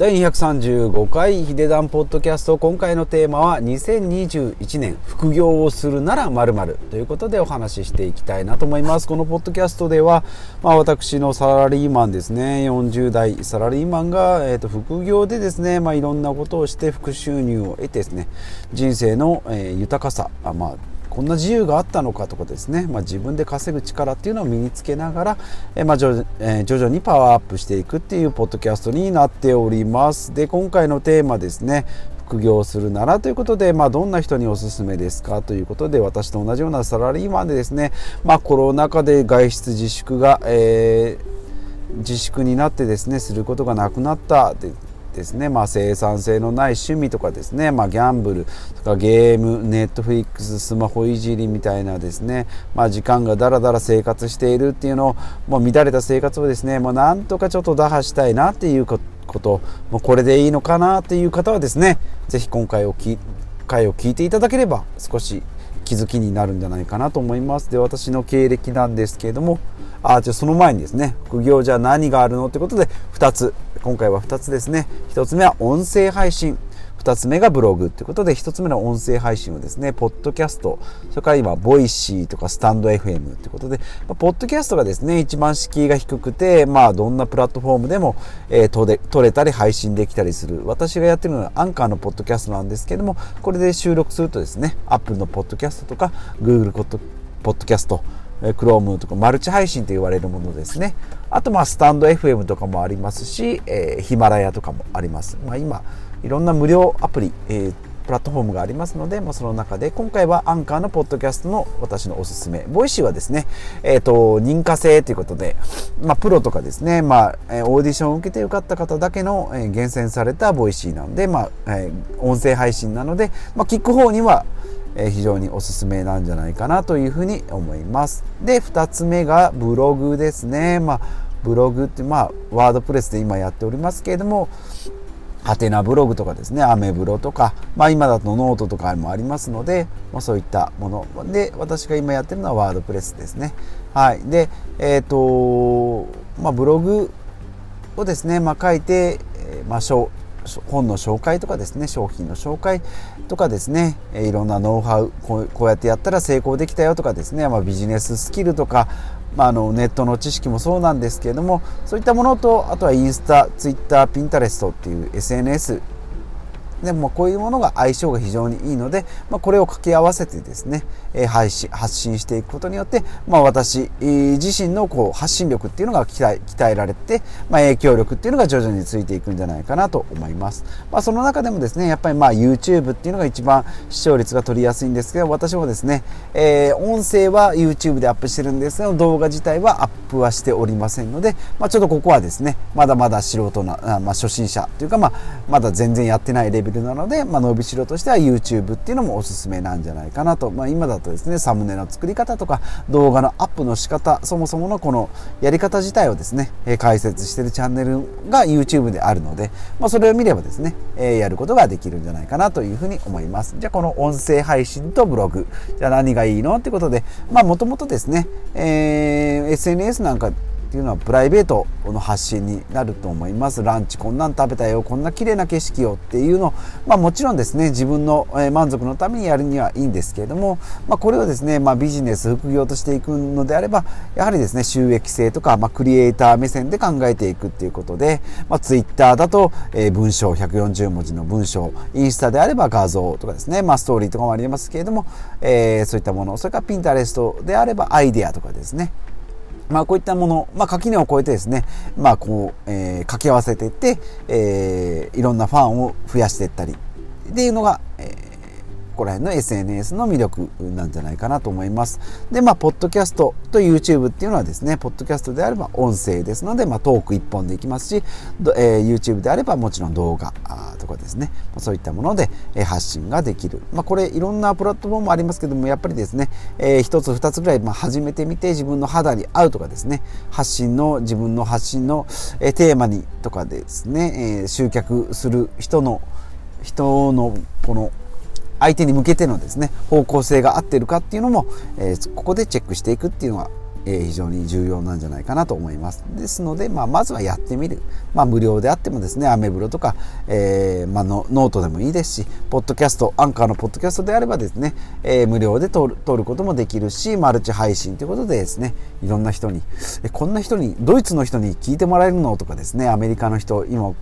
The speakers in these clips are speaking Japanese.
第235回ヒデダンポッドキャスト今回のテーマは2021年副業をするなら〇〇ということでお話ししていきたいなと思います。このポッドキャストでは、まあ、私のサラリーマンですね40代サラリーマンが、えーと、副業でですね、まあ、いろんなことをして副収入を得てですね人生の、えー、豊かさあまあこんな自由があったのかとかですね、まあ、自分で稼ぐ力っていうのを身につけながら、えまあ、徐え、徐々にパワーアップしていくっていうポッドキャストになっております。で今回のテーマですね。副業するならということで、まあ、どんな人におすすめですかということで私と同じようなサラリーマンでですね、まあ、コロナ禍で外出自粛が、えー、自粛になってですねすることがなくなった。でですね、まあ、生産性のない趣味とかですね、まあ、ギャンブル。とかゲーム。ネットフリックス。スマホいじりみたいなですね、まあ、時間がだらだら生活しているっていうのをもう乱れた生活をですね。もうなんとかちょっと打破したいなっていうこと。もうこれでいいのかなっていう方はですね。是非今回をき回を聞いていただければ少し気づきになるんじゃないかなと思います。で私の経歴なんですけれども。あじゃあその前にですね。副業じゃ何があるのということで2つ今回は2つですね。1つ目は音声配信。2つ目がブログということで1つ目の音声配信をですねポッドキャスト。それから今 Voicy とかスタンド FM ということで、まあ、ポッドキャストがですね一番敷居が低くてまあどんなプラットフォームでも、えー、撮れ撮れたり配信できたりする。私がやってるのはアンカーのポッドキャストなんですけどもこれで収録するとですねアップルのポッドキャストとか Google ポッドキャスト Chrome とかマルチ配信と言われるものですね。あとまあスタンド FM とかもありますし、えー、ヒマラヤとかもあります。まあ、今いろんな無料アプリ、えー、プラットフォームがありますので、まあ、その中で今回はアンカーのポッドキャストの私のおすすめ Voicy はですね、えーと、認可制ということで、まあ、プロとかですね、まあ、オーディションを受けて受かった方だけの、えー、厳選された Voicy なので、まあえー、音声配信なので、まあ、聞く方にはえ非常におすすめなんじゃないかなというふうに思います。で2つ目がブログですね。まあ、ブログってまあ WordPress で今やっておりますけれどもはてなブログとかですねアメブロとか、まあ、今だとノートとかもありますので、まあ、そういったもので私が今やってるのは WordPress ですね。はい、で、えっ、ー、とまあ、ブログをですね、まあ、書いて、えーまあ、本の紹介とかですね商品の紹介とかですねいろんなノウハウこうやってやったら成功できたよとかですね、まあ、ビジネススキルとか、まあ、あのネットの知識もそうなんですけれどもそういったものとあとはインスタツイッターピンタレストっていう SNS でもこういうものが相性が非常にいいので、まあ、これを掛け合わせてですね、えー、配信発信していくことによって、まあ、私自身のこう発信力っていうのが鍛え鍛えられて、まあ、影響力っていうのが徐々についていくんじゃないかなと思います、まあ、その中でもですねやっぱりまあ YouTube っていうのが一番視聴率が取りやすいんですけど私もですね、えー、音声は YouTube でアップしてるんですが動画自体はアップはしておりませんので、まあ、ちょっとここはですねまだまだ素人な、まあ、初心者というか、まあ、まだ全然やってないレベルビルなので、まあ、伸びしろとしては YouTube っていうのもおすすめなんじゃないかなと、まあ、今だとですねサムネの作り方とか動画のアップの仕方そもそものこのやり方自体をですね解説してるチャンネルが YouTube であるので、まあ、それを見ればですねやることができるんじゃないかなというふうに思います。じゃあこの音声配信とブログじゃあ何がいいのってことでまあもともとですね、えー、SNS なんかっていうのはプライベートの発信になると思います。ランチこんなん食べたよ。こんな綺麗な景色よ。っていうのまあもちろんですね。自分の満足のためにやるにはいいんですけれども、まあ、これをですね、まあ、ビジネス副業としていくのであればやはりですね収益性とか、まあ、クリエイター目線で考えていくっていうことで、まあ、ツイッターだと、え、文章140文字の文章インスタであれば画像とかですね、まあ、ストーリーとかもありますけれども、えー、そういったものそれからピンタレストであればアイデアとかですね。まあ、こういったもの、まあ、垣根を越えてですね、まあ、こう、えー、掛け合わせていって、えー、いろんなファンを増やしていったりっていうのが、えーこら辺の SNS の魅力なんじゃないかなと思います。で、まあ、ポッドキャストと YouTube っていうのはですね、ポッドキャストであれば音声ですので、まあ、トーク1本でいきますし、えー、YouTube であればもちろん動画とかですね、そういったもので発信ができる。まあ、これいろんなプラットフォームありますけども、やっぱりですね、えー、1つ2つぐらい、まあ、始めてみて自分の肌に合うとかですね、発信の、自分の発信の、えテーマにとかですね、えー、集客する人の人のこの相手に向けてのですね方向性が合ってるかっていうのも、えー、ここでチェックしていくっていうのがえー、非常に重要なんじゃないかなと思います。ですので、まあ、まずはやってみる、まあ、無料であってもですねアメブロとか、えーまあノ、ノートでもいいですしポッドキャストアンカーのポッドキャストであればですね、え、無料で撮る撮ることもできるしマルチ配信ということでですねいろんな人にえこんな人にドイツの人に聞いてもらえるのとかですねアメリカの人今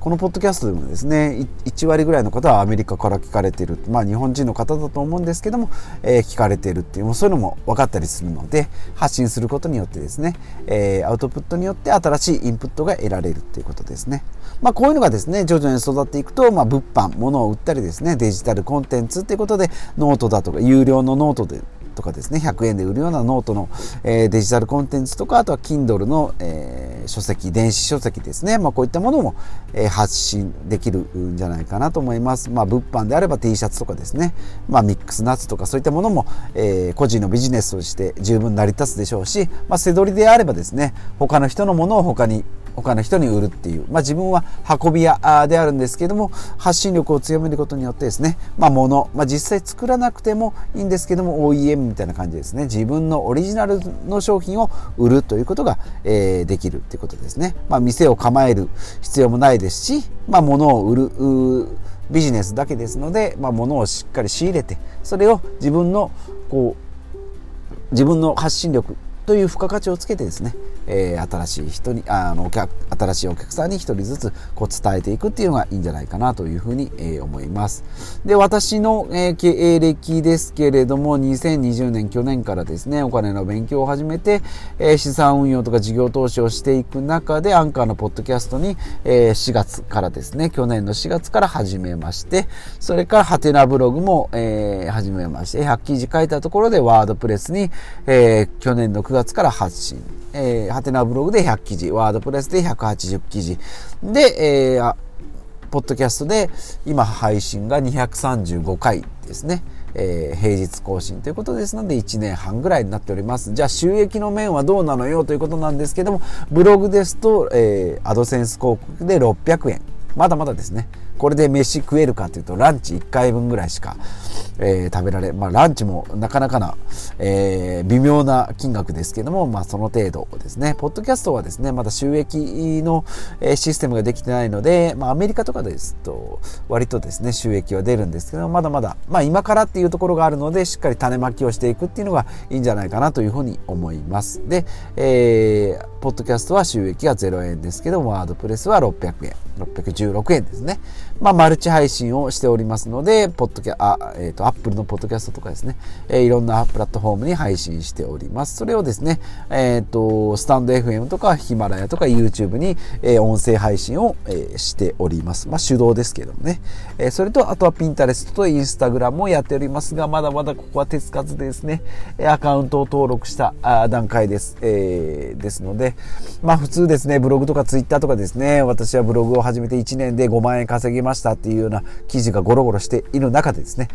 このポッドキャストでもですね1割ぐらいの方はアメリカから聞かれているまあ日本人の方だと思うんですけども、えー、聞かれているっていうもうそういうのも分かったりするので発信することによってですね、えー、アウトプットによって新しいインプットが得られるっていうことですね。まあこういうのがですね徐々に育っていくと、まあ、物販物を売ったりですねデジタルコンテンツっていうことでノートだとか有料のノートでとかですね100円で売るようなノートの、えー、デジタルコンテンツとかあとは Kindle の、えー、書籍電子書籍ですね、まあ、こういったものも、えー、発信できるんじゃないかなと思います、まあ、物販であれば T シャツとかですね、まあ、ミックスナッツとかそういったものも、えー、個人のビジネスとして十分成り立つでしょうし、まあ、背取りであればですね他の人のものを他に他の人に売るっていう、まあ、自分は運び屋であるんですけども発信力を強めることによってですね、まあ、物、まあ、実際作らなくてもいいんですけども OEM みたいな感じですね。自分のオリジナルの商品を売るということが、えー、できるっていうことですね、まあ、店を構える必要もないですし、まあ、物を売るビジネスだけですので、まあ、物をしっかり仕入れてそれを自分のこう自分の発信力という付加価値をつけてですね、えー、新しい人にあのお客新しいお客さんに一人ずつこう伝えていくっていうのがいいんじゃないかなというふうに、えー、思います。で私の、えー、経歴ですけれども2020年去年からですねお金の勉強を始めて、えー、資産運用とか事業投資をしていく中でアンカーのポッドキャストに、えー、4月からですね去年の4月から始めましてそれからハテナブログも、えー、始めまして100記事書いたところでワードプレスに、えー、去年の9 9月から発信。えー、ハテナブログで100記事、ワードプレスで180記事、で、えー、ポッドキャストで今配信が235回ですね。えー、平日更新ということですので1年半ぐらいになっております。じゃあ収益の面はどうなのよということなんですけどもブログですと、えー、アドセンス広告で600円。まだまだですね。これで飯食えるかというとランチ1回分ぐらいしか、えー、食べられまあランチもなかなかな、えー、微妙な金額ですけどもまあその程度ですね。ポッドキャストはですねまだ収益の、システムができてないので、まあ、アメリカとかですと割とですね収益は出るんですけどまだまだまあ今からっていうところがあるのでしっかり種まきをしていくっていうのがいいんじゃないかなというふうに思います。で、えー、ポッドキャストは収益が0円ですけどワードプレスは600円。616円ですね。まあ、マルチ配信をしておりますので、ポッドキャ、あ、えっ、ー、と、アップルのポッドキャストとかですね、えー、いろんなプラットフォームに配信しております。それをですね、えっ、ー、と、スタンド FM とかヒマラヤとか YouTube に、えー、音声配信を、えー、しております。まあ、手動ですけどもね。えー、それと、あとはピンタレストとインスタグラムをやっておりますが、まだまだここは手つかずでですね、アカウントを登録した段階です。えー、ですので、まあ、普通ですね、ブログとかツイッターとかですね、私はブログを始めて1年で5万円稼ぎまましたっていうような記事がゴロゴロしている中でですね、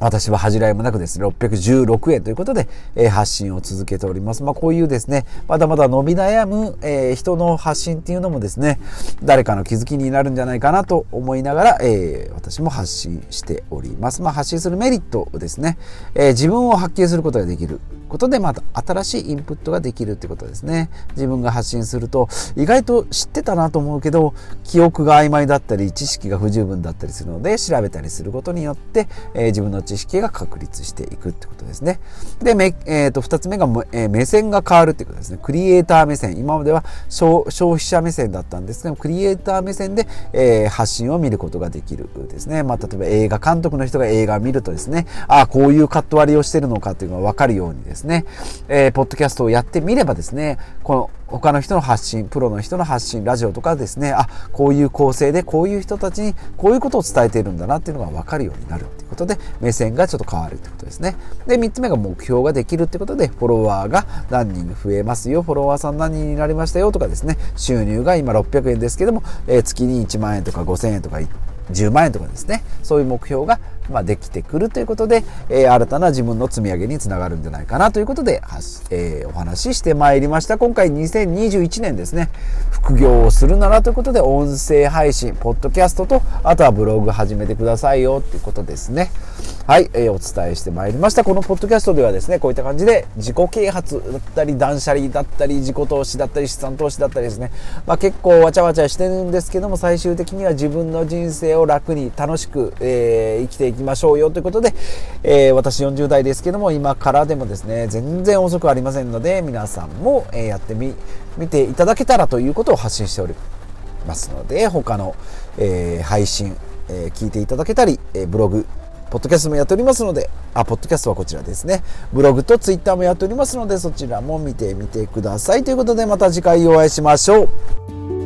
私は恥じらいもなくですね、616円ということで、えー、発信を続けております。まあこういうですね、まだまだ伸び悩む、えー、人の発信っていうのもですね、誰かの気づきになるんじゃないかなと思いながら、えー、私も発信しております。まあ発信するメリットですね、え自分を発見することができる。ことでまた新しいインプットができるってことですね。自分が発信すると意外と知ってたなと思うけど記憶が曖昧だったり知識が不十分だったりするので調べたりすることによって、えー、自分の知識が確立していくってことですね。で、めえー、と2つ目が、えー、目線が変わるってことですね。クリエイター目線今までは消費者目線だったんですけどクリエイター目線で、えー、発信を見ることができるですね。まあ、例えば映画監督の人が映画を見るとですねああこういうカット割りをしてるのかっていうのが分かるようにですねですね、えー、ポッドキャストをやってみればですね、この他の人の発信、プロの人の発信、ラジオとかですね、あ、こういう構成でこういう人たちにこういうことを伝えているんだなっていうのが分かるようになるっていうことで、目線がちょっと変わるってことですね。で、3つ目が目標ができるってことで、フォロワーが何人増えますよ、フォロワーさん何人になりましたよとかですね、収入が今600円ですけども、えー、月に1万円とか5000円とか言って10万円とかですね。そういう目標が、ま、できてくるということで、えー、新たな自分の積み上げにつながるんじゃないかなということで、えー、お話ししてまいりました。今回2021年ですね。副業をするならということで音声配信ポッドキャストとあとはブログ始めてくださいよっていうことですね。はい、えー、お伝えしてまいりました。このポッドキャストではですね、こういった感じで自己啓発だったり、断捨離だったり、自己投資だったり、資産投資だったりですね、まあ、結構わちゃわちゃしてるんですけども、最終的には自分の人生を楽に楽しく、えー、生きていきましょうよということで、えー、私40代ですけども、今からでもですね、全然遅くありませんので、皆さんも、えやってみ、見ていただけたらということを発信しておりますので、他の、え配信、え聞いていただけたり、えブログ、ポッドキャストもやっておりますので、あ、ポッドキャストはこちらですね。ブログとツイッターもやっておりますので、そちらも見てみてください。ということで、また次回お会いしましょう。